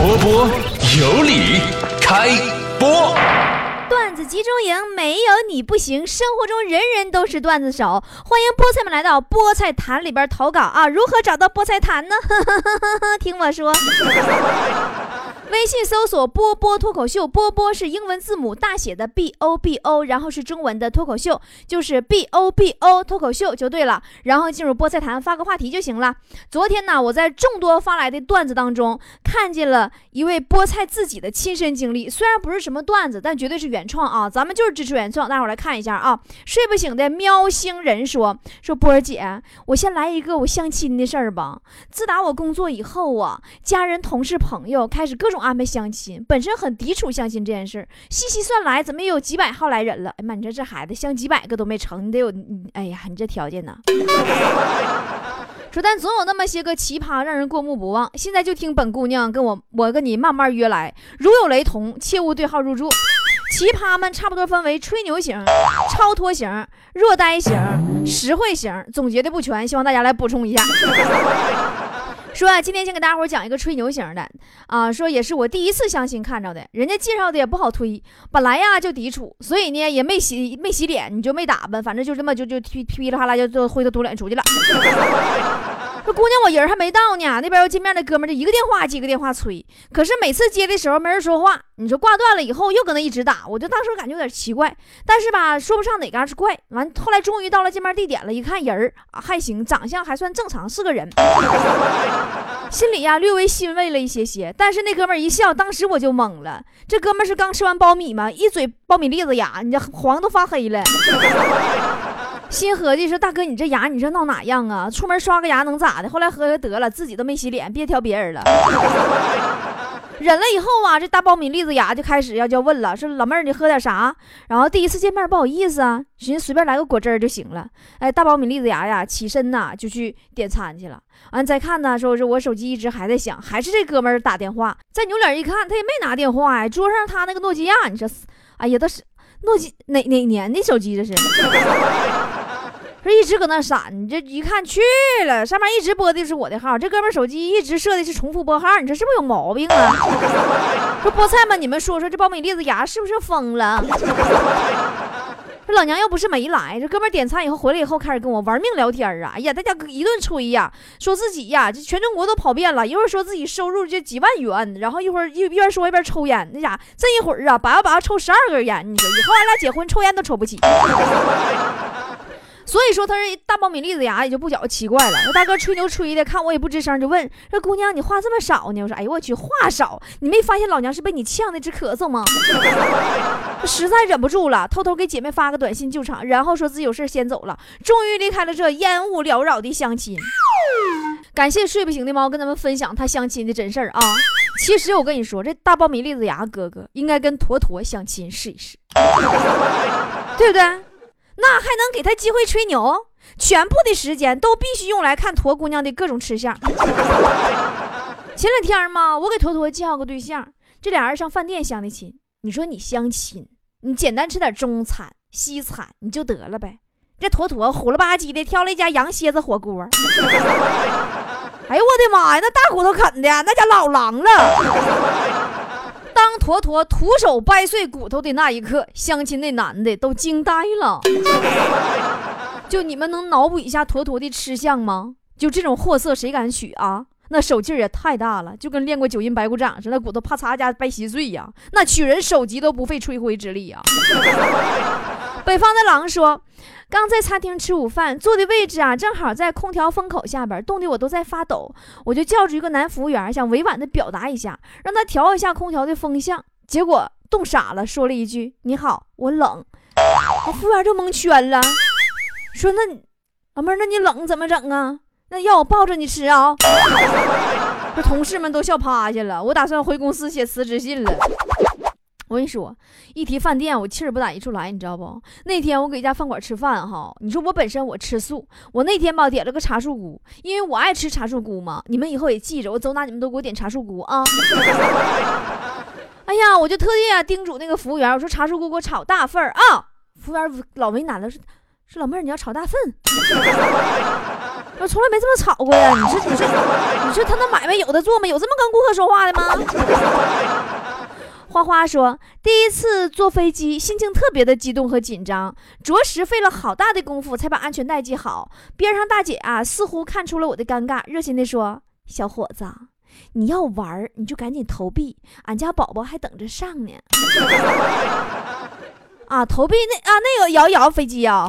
波波有理，开播。段子集中营没有你不行，生活中人人都是段子手。欢迎菠菜们来到菠菜坛里边投稿啊！如何找到菠菜坛呢？听我说。微信搜索“波波脱口秀”，波波是英文字母大写的 B O B O，然后是中文的脱口秀，就是 B O B O 脱口秀就对了。然后进入菠菜坛发个话题就行了。昨天呢，我在众多发来的段子当中，看见了一位菠菜自己的亲身经历，虽然不是什么段子，但绝对是原创啊！咱们就是支持原创，大伙来看一下啊。睡不醒的喵星人说：“说波儿姐，我先来一个我相亲的事儿吧。自打我工作以后啊，家人、同事、朋友开始各种。”安排相亲，本身很抵触相亲这件事儿。细细算来，怎么也有几百号来人了？哎妈，你说这孩子相几百个都没成，你得有……哎呀，你这条件呢？说但总有那么些个奇葩，让人过目不忘。现在就听本姑娘跟我，我跟你慢慢约来。如有雷同，切勿对号入座。奇葩们差不多分为吹牛型、超脱型、弱呆型、实惠型，总结的不全，希望大家来补充一下。说啊，今天先给大家伙讲一个吹牛型的啊，说也是我第一次相亲看着的，人家介绍的也不好推，本来呀就抵触，所以呢也没洗没洗脸，你就没打扮，反正就这么就就噼噼里啪啦就就灰头土脸出去了。这姑娘我人还没到呢，那边要见面的哥们就一个电话接个电话催，可是每次接的时候没人说话，你说挂断了以后又搁那一直打，我就当时感觉有点奇怪，但是吧说不上哪嘎是怪。完后来终于到了见面地点了，一看人儿还行，长相还算正常，是个人，心里呀略微欣慰了一些些。但是那哥们一笑，当时我就懵了，这哥们是刚吃完苞米吗？一嘴苞米粒子牙，你这黄都发黑了。心合计说：“大哥，你这牙，你这闹哪样啊？出门刷个牙能咋的？”后来合计得了，自己都没洗脸，别挑别人了。忍了以后啊，这大苞米粒子牙就开始要就问了：“说老妹儿，你喝点啥？”然后第一次见面不好意思啊，寻思随便来个果汁就行了。哎，大苞米粒子牙呀，起身呐就去点餐去了。完再看呢，说是我手机一直还在响，还是这哥们儿打电话。再扭脸一看，他也没拿电话呀，桌上他那个诺基亚，你说，哎呀，都是诺基哪哪年的手机这是？说一直搁那闪，你这一看去了，上面一直播的是我的号，这哥们手机一直设的是重复拨号，你这是不是有毛病啊？说菠菜们，你们说说这苞米粒子牙是不是疯了？说老娘又不是没来，这哥们点餐以后回来以后开始跟我玩命聊天啊！哎呀，大家一顿吹呀，说自己呀这全中国都跑遍了，一会儿说自己收入这几万元，然后一会儿一边说一边抽烟，那家伙这一会儿啊叭叭抽十二根烟，你说以后俺俩结婚抽烟都抽不起。所以说他是大苞米粒子牙也就不觉得奇怪了。那大哥吹牛吹的，看我也不吱声，就问这姑娘你话这么少呢？我说哎呦我去，话少，你没发现老娘是被你呛的直咳嗽吗？实在忍不住了，偷偷给姐妹发个短信救场，然后说自己有事先走了，终于离开了这烟雾缭绕的相亲。感谢睡不醒的猫跟咱们分享他相亲的真事儿啊！其实我跟你说，这大苞米粒子牙哥哥应该跟坨坨相亲试一试，对不对？那还能给他机会吹牛？全部的时间都必须用来看驼姑娘的各种吃相。前两天嘛，我给坨坨介绍个对象，这俩人上饭店相的亲。你说你相亲，你简单吃点中餐、西餐你就得了呗。这坨坨虎了吧唧的挑了一家羊蝎子火锅。哎呦我的妈呀，那大骨头啃的，那家老狼了。坨坨徒手掰碎骨头的那一刻，相亲那男的都惊呆了。就你们能脑补一下坨坨的吃相吗？就这种货色，谁敢娶啊？那手劲儿也太大了，就跟练过九阴白骨掌似的，那骨头啪嚓家掰稀碎呀。那取人首级都不费吹灰之力呀。北方的狼说。刚在餐厅吃午饭，坐的位置啊，正好在空调风口下边，冻得我都在发抖。我就叫住一个男服务员，想委婉的表达一下，让他调一下空调的风向。结果冻傻了，说了一句：“你好，我冷。”我服务员就蒙圈了，说：“那老妹儿，那你冷怎么整啊？那要我抱着你吃啊？”这同事们都笑趴下了。我打算回公司写辞职信了。我跟你说，一提饭店，我气儿不打一处来，你知道不？那天我搁一家饭馆吃饭，哈，你说我本身我吃素，我那天吧点了个茶树菇，因为我爱吃茶树菇嘛。你们以后也记着，我走哪你们都给我点茶树菇啊。哎呀，我就特地啊叮嘱那个服务员，我说茶树菇给我炒大份儿啊。服务员老为难了，说说老妹儿你要炒大份。我从来没这么炒过呀！你说，你说，你说他那买卖有的做吗？有这么跟顾客说话的吗？花花说，第一次坐飞机，心情特别的激动和紧张，着实费了好大的功夫才把安全带系好。边上大姐啊，似乎看出了我的尴尬，热心的说：“小伙子，你要玩你就赶紧投币，俺家宝宝还等着上呢。”啊，投币那啊，那个摇摇飞机啊。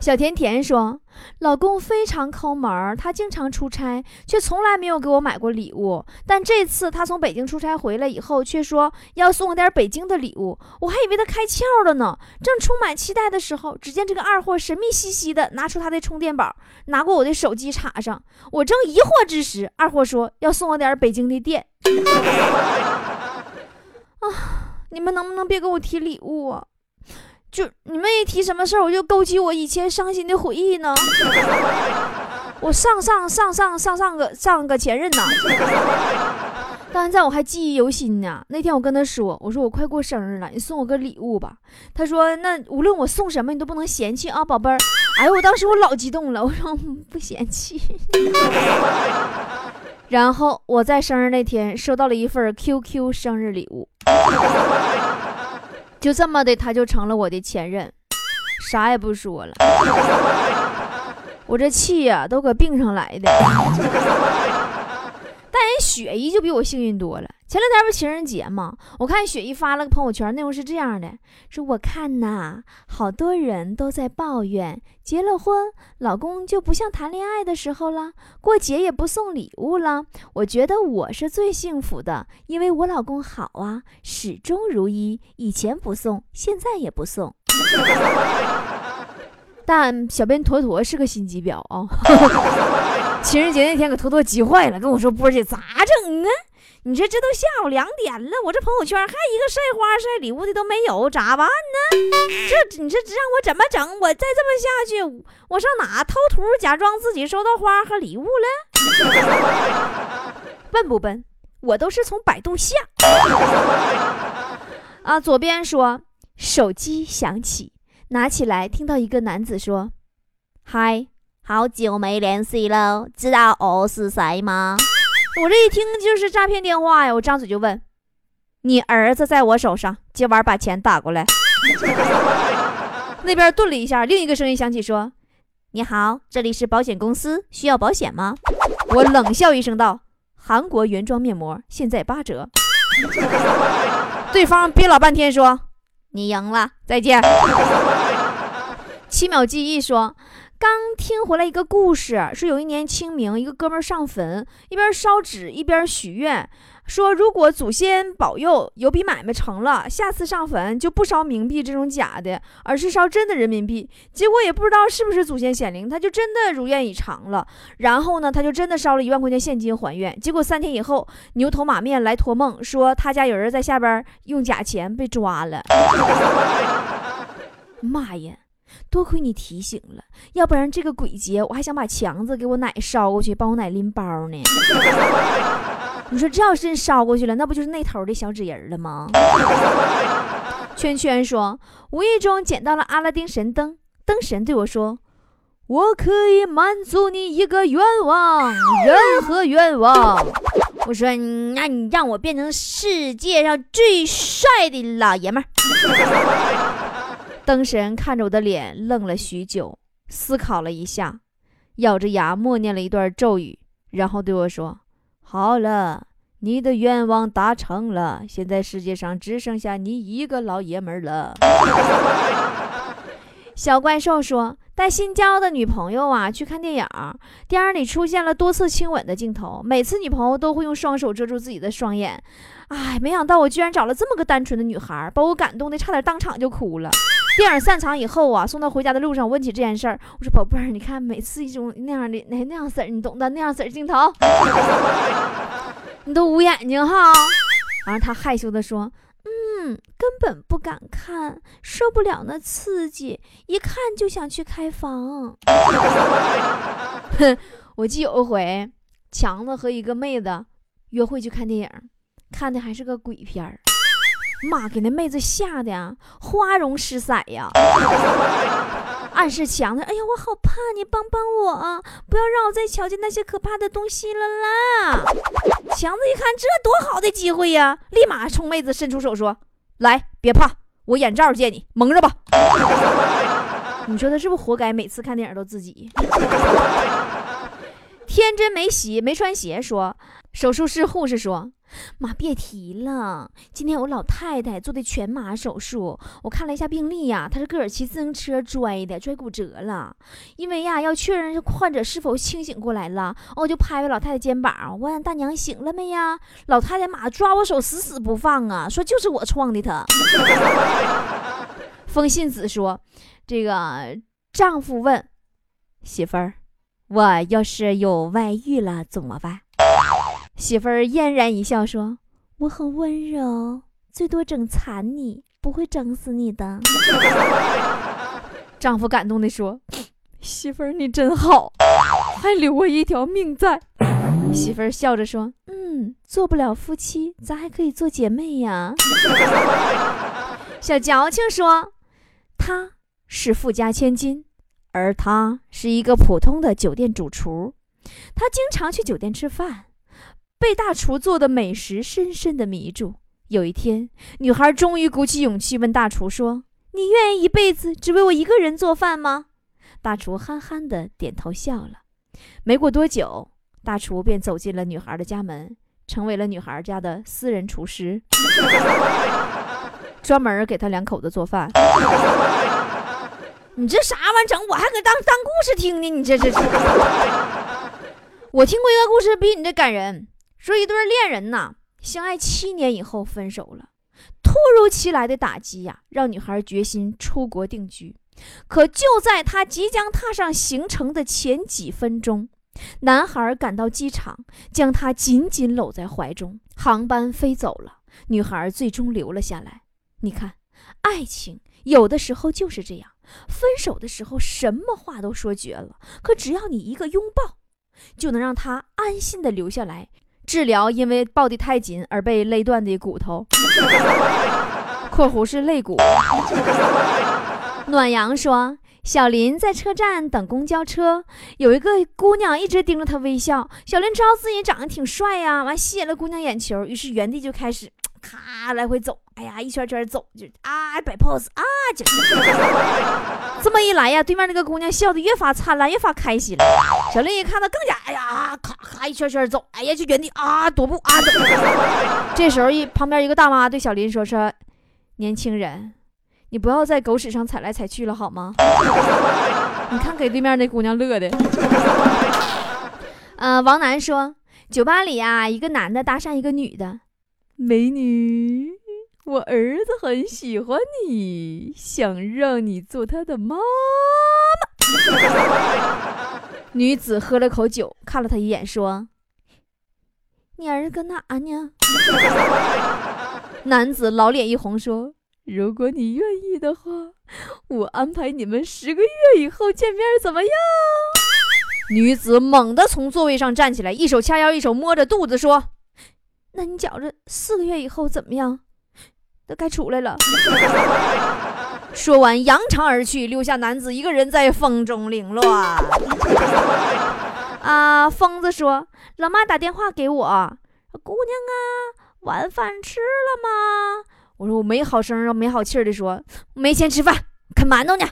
小甜甜说：“老公非常抠门儿，他经常出差，却从来没有给我买过礼物。但这次他从北京出差回来以后，却说要送我点北京的礼物。我还以为他开窍了呢。正充满期待的时候，只见这个二货神秘兮兮的拿出他的充电宝，拿过我的手机插上。我正疑惑之时，二货说要送我点北京的电。啊，你们能不能别给我提礼物啊？”就你们一提什么事儿，我就勾起我以前伤心的回忆呢。我上上上上上上个上个前任呢，到现在我还记忆犹新呢。那天我跟他说，我说我快过生日了，你送我个礼物吧。他说那无论我送什么，你都不能嫌弃啊，宝贝儿。哎呦，我当时我老激动了，我说不嫌弃。然后我在生日那天收到了一份 QQ 生日礼物。就这么的，他就成了我的前任，啥也不说了。我这气呀，都搁病上来的。但人雪姨就比我幸运多了。前两天不情人节吗？我看雪姨发了个朋友圈，内容是这样的：说我看呐，好多人都在抱怨，结了婚，老公就不像谈恋爱的时候了，过节也不送礼物了。我觉得我是最幸福的，因为我老公好啊，始终如一，以前不送，现在也不送。但小编坨坨是个心机婊啊！情人节那天，给坨坨急坏了，跟我说：“波姐咋整啊？”你说这都下午两点了，我这朋友圈还一个晒花晒礼物的都没有，咋办呢？这你这让我怎么整？我再这么下去，我上哪偷图假装自己收到花和礼物了？笨不笨？我都是从百度下。啊，左边说手机响起，拿起来听到一个男子说：“嗨，好久没联系了，知道我是谁吗？”我这一听就是诈骗电话呀！我张嘴就问：“你儿子在我手上，今晚把钱打过来。”那边顿了一下，另一个声音响起说：“你好，这里是保险公司，需要保险吗？”我冷笑一声道：“韩国原装面膜现在八折。”对方憋老半天说：“你赢了，再见。”七秒记忆说。刚听回来一个故事，说有一年清明，一个哥们儿上坟，一边烧纸一边许愿，说如果祖先保佑有笔买卖成了，下次上坟就不烧冥币这种假的，而是烧真的人民币。结果也不知道是不是祖先显灵，他就真的如愿以偿了。然后呢，他就真的烧了一万块钱现金还愿。结果三天以后，牛头马面来托梦，说他家有人在下边用假钱被抓了。妈呀！多亏你提醒了，要不然这个鬼节我还想把强子给我奶烧过去，帮我奶拎包呢。你说这要是烧过去了，那不就是那头的小纸人了吗？圈圈说，无意中捡到了阿拉丁神灯，灯神对我说：“我可以满足你一个愿望，任何愿望。”我说：“那你让我变成世界上最帅的老爷们儿。”灯神看着我的脸，愣了许久，思考了一下，咬着牙默念了一段咒语，然后对我说：“好了，你的愿望达成了，现在世界上只剩下你一个老爷们儿了。”小怪兽说：“带新交的女朋友啊去看电影，电影里出现了多次亲吻的镜头，每次女朋友都会用双手遮住自己的双眼。哎，没想到我居然找了这么个单纯的女孩，把我感动的差点当场就哭了。”电影散场以后啊，送他回家的路上，问起这件事儿，我说：“宝贝儿，你看每次一种那样的那那样色儿，你懂的那样色儿镜头，你都捂眼睛哈。”然后他害羞的说：“嗯，根本不敢看，受不了那刺激，一看就想去开房。”哼，我记有一回，强子和一个妹子约会去看电影，看的还是个鬼片儿。妈，给那妹子吓得呀，花容失色呀！暗示强子：“哎呀，我好怕，你帮帮我啊！不要让我再瞧见那些可怕的东西了啦！”强子一看，这多好的机会呀，立马冲妹子伸出手说：“来，别怕，我眼罩借你，蒙着吧。”你说他是不是活该？每次看电影都自己。天真没洗没穿鞋说，手术室护士说。妈，别提了！今天我老太太做的全麻手术，我看了一下病历呀，她是个儿骑自行车摔的，摔骨折了。因为呀，要确认患者是否清醒过来了，我就拍拍老太太肩膀，问大娘醒了没呀？老太太妈抓我手死死不放啊，说就是我撞的她。风信子说：“这个丈夫问媳妇儿，我要是有外遇了怎么办？”媳妇儿嫣然一笑，说：“我很温柔，最多整残你，不会整死你的。”丈夫感动地说：“媳妇儿你真好，还留我一条命在。”媳妇儿笑着说：“嗯，做不了夫妻，咱还可以做姐妹呀。”小矫情说：“他是富家千金，而他是一个普通的酒店主厨，他经常去酒店吃饭。”被大厨做的美食深深的迷住。有一天，女孩终于鼓起勇气问大厨说：“你愿意一辈子只为我一个人做饭吗？”大厨憨憨的点头笑了。没过多久，大厨便走进了女孩的家门，成为了女孩家的私人厨师，专门给他两口子做饭。你这啥玩意整？我还给当当故事听呢？你这这这！我听过一个故事，比你这感人。说一对恋人呐，相爱七年以后分手了。突如其来的打击呀，让女孩决心出国定居。可就在她即将踏上行程的前几分钟，男孩赶到机场，将她紧紧搂在怀中。航班飞走了，女孩最终留了下来。你看，爱情有的时候就是这样，分手的时候什么话都说绝了，可只要你一个拥抱，就能让他安心的留下来。治疗因为抱得太紧而被勒断的骨头（ 括弧是肋骨）。暖阳说：“小林在车站等公交车，有一个姑娘一直盯着他微笑。小林知道自己长得挺帅呀，完吸引了姑娘眼球，于是原地就开始。”咔来回走，哎呀，一圈圈走，就啊摆 pose 啊，这么一来呀，对面那个姑娘笑得越发灿烂，越发开心了。小丽一看到更加，哎呀，咔咔一圈圈走，哎呀，就原地啊踱步啊。这时候一旁边一个大妈对小林说：“说年轻人，你不要在狗屎上踩来踩去了好吗？你看给对面那姑娘乐的。”呃，王楠说，酒吧里啊，一个男的搭讪一个女的。美女，我儿子很喜欢你，想让你做他的妈妈。女子喝了口酒，看了他一眼，说：“你儿子搁哪呢？”男子老脸一红，说：“如果你愿意的话，我安排你们十个月以后见面，怎么样？”女子猛地从座位上站起来，一手掐腰，一手摸着肚子，说。那你觉着四个月以后怎么样？都该出来了。说完扬长而去，留下男子一个人在风中凌乱。啊，疯子说：“老妈打电话给我，姑娘啊，晚饭吃了吗？”我说：“我没好声没好气的说，没钱吃饭，啃馒头呢。”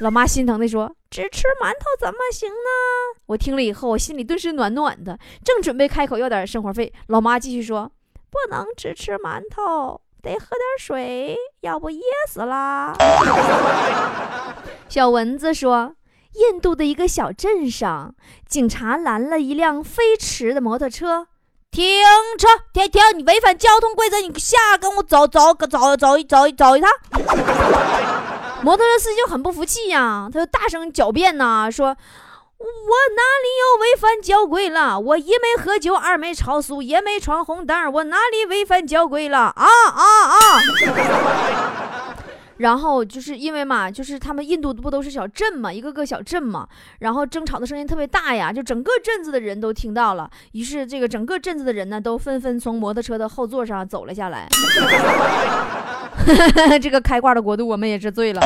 老妈心疼的说：“只吃馒头怎么行呢？”我听了以后，我心里顿时暖暖的，正准备开口要点生活费，老妈继续说：“不能只吃馒头，得喝点水，要不噎死了。”小蚊子说：“印度的一个小镇上，警察拦了一辆飞驰的摩托车，停车，停停！你违反交通规则，你下跟我走走走走走走一趟。”摩托车司机就很不服气呀，他就大声狡辩呐，说：“我哪里有违反交规了？我一没喝酒，二没超速，也没闯红灯，我哪里违反交规了？啊啊啊！” 然后就是因为嘛，就是他们印度不都是小镇嘛，一个个小镇嘛，然后争吵的声音特别大呀，就整个镇子的人都听到了。于是这个整个镇子的人呢，都纷纷从摩托车的后座上走了下来。这个开挂的国度，我们也是醉了。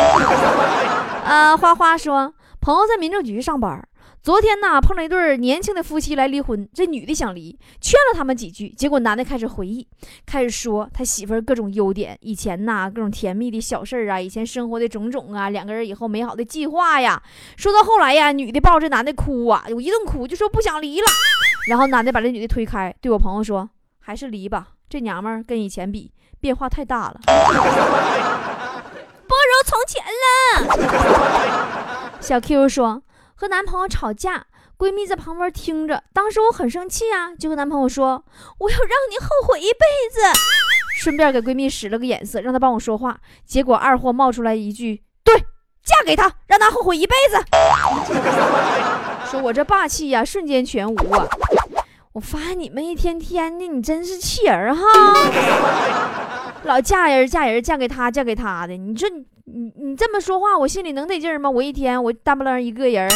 啊，花花说，朋友在民政局上班。昨天呢，碰到一对年轻的夫妻来离婚，这女的想离，劝了他们几句，结果男的开始回忆，开始说他媳妇儿各种优点，以前呐各种甜蜜的小事儿啊，以前生活的种种啊，两个人以后美好的计划呀。说到后来呀，女的抱着男的哭啊，有一顿哭，就说不想离了。然后男的把这女的推开，对我朋友说：“还是离吧，这娘们儿跟以前比变化太大了，不如从前了。”小 Q 说。和男朋友吵架，闺蜜在旁边听着，当时我很生气啊，就和男朋友说：“我要让你后悔一辈子。”顺便给闺蜜使了个眼色，让她帮我说话。结果二货冒出来一句：“对，嫁给他，让他后悔一辈子。”说我这霸气呀，瞬间全无啊！我发现你们一天天的，你真是气人哈！老嫁人嫁人，嫁给他嫁给他的，你说你。你你这么说话，我心里能得劲吗？我一天我大不楞一个人，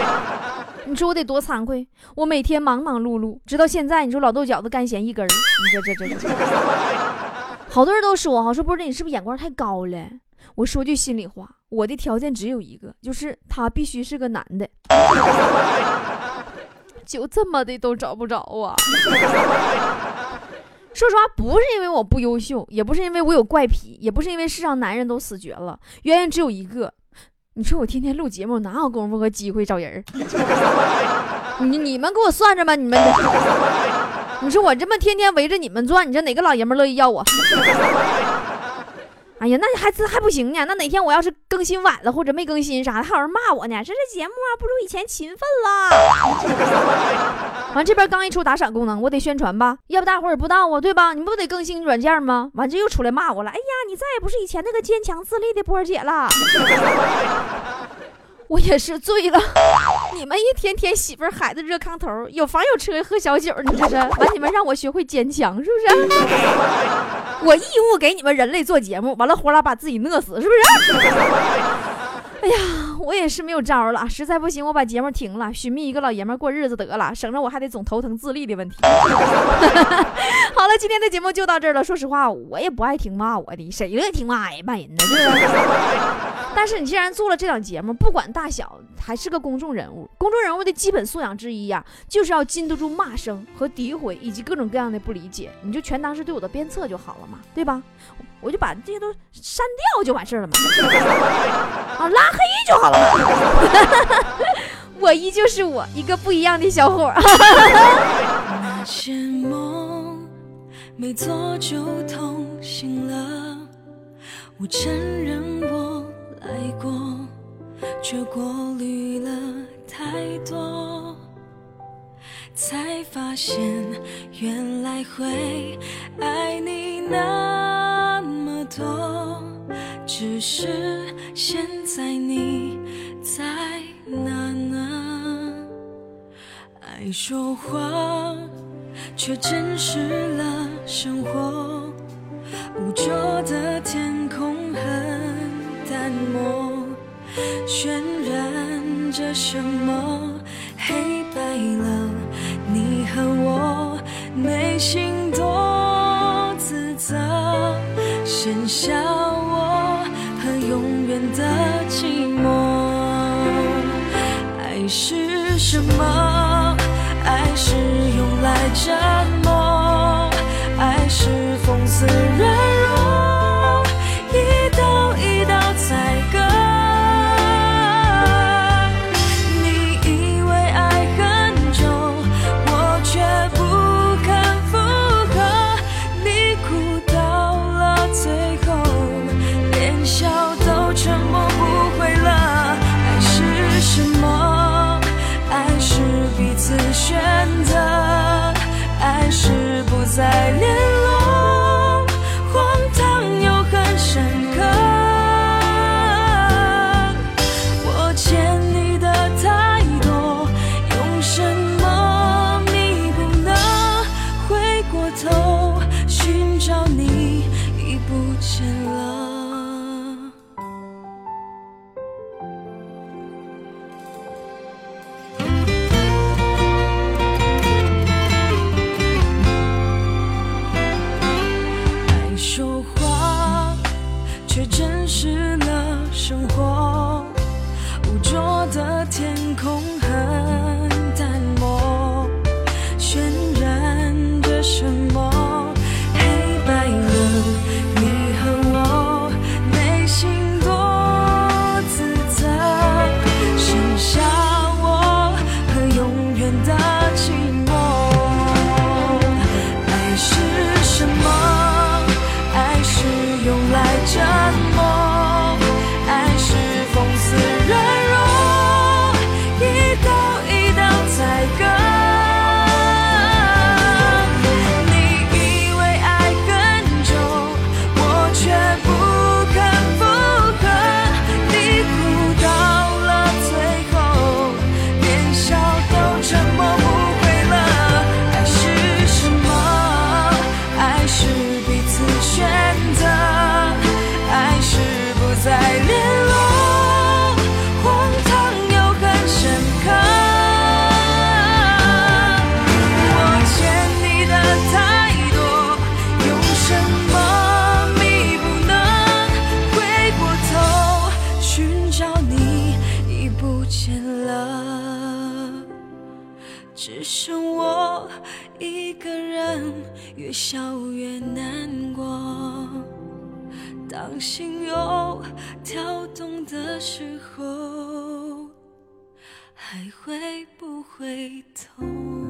你说我得多惭愧？我每天忙忙碌碌，直到现在，你说老豆饺子干咸一根儿，你说这这这，好多人都说哈，说波姐你是不是眼光太高了？我说句心里话，我的条件只有一个，就是他必须是个男的，就这么的都找不着啊。说实话，不是因为我不优秀，也不是因为我有怪癖，也不是因为世上男人都死绝了，原因只有一个。你说我天天录节目，哪有功夫和机会找人？你你们给我算着吧，你们。你说我这么天天围着你们转，你说哪个老爷们乐意要我？哎呀，那你还这还不行呢？那哪天我要是更新晚了，或者没更新啥的，还有人骂我呢。这这节目啊，不如以前勤奋了。完这边刚一出打赏功能，我得宣传吧，要不大伙儿也不知道啊，对吧？你不得更新软件吗？完这又出来骂我了。哎呀，你再也不是以前那个坚强自立的波儿姐了。我也是醉了，你们一天天媳妇儿孩子热炕头，有房有车喝小酒，你这是完？你们让我学会坚强，是不是？我义务给你们人类做节目，完了活拉把自己饿死，是不是？哎呀，我也是没有招了，实在不行我把节目停了，寻觅一个老爷们过日子得了，省着我还得总头疼自立的问题。好了，今天的节目就到这儿了。说实话，我也不爱听骂我的，谁乐意听骂呀？骂人呢？但是你既然做了这档节目，不管大小，还是个公众人物，公众人物的基本素养之一呀，就是要经得住骂声和诋毁，以及各种各样的不理解，你就全当是对我的鞭策就好了嘛，对吧？我就把这些都删掉就完事儿了嘛，啊，拉黑就好了。我依旧是我，一个不一样的小伙。那些梦没做就痛醒了，我承认我爱过，却过滤了太多，才发现原来会爱你那么多，只是现在你在哪呢？爱说谎，却真实了生活。污浊的天空很淡漠，渲染着什么？黑白了你和我内心多自责，剩下我和永远的寂寞。爱是什么？爱是用来折磨，爱是讽刺人。却真实了生活。见了只剩我一个人越笑越难过。当心又跳动的时候还会不会痛？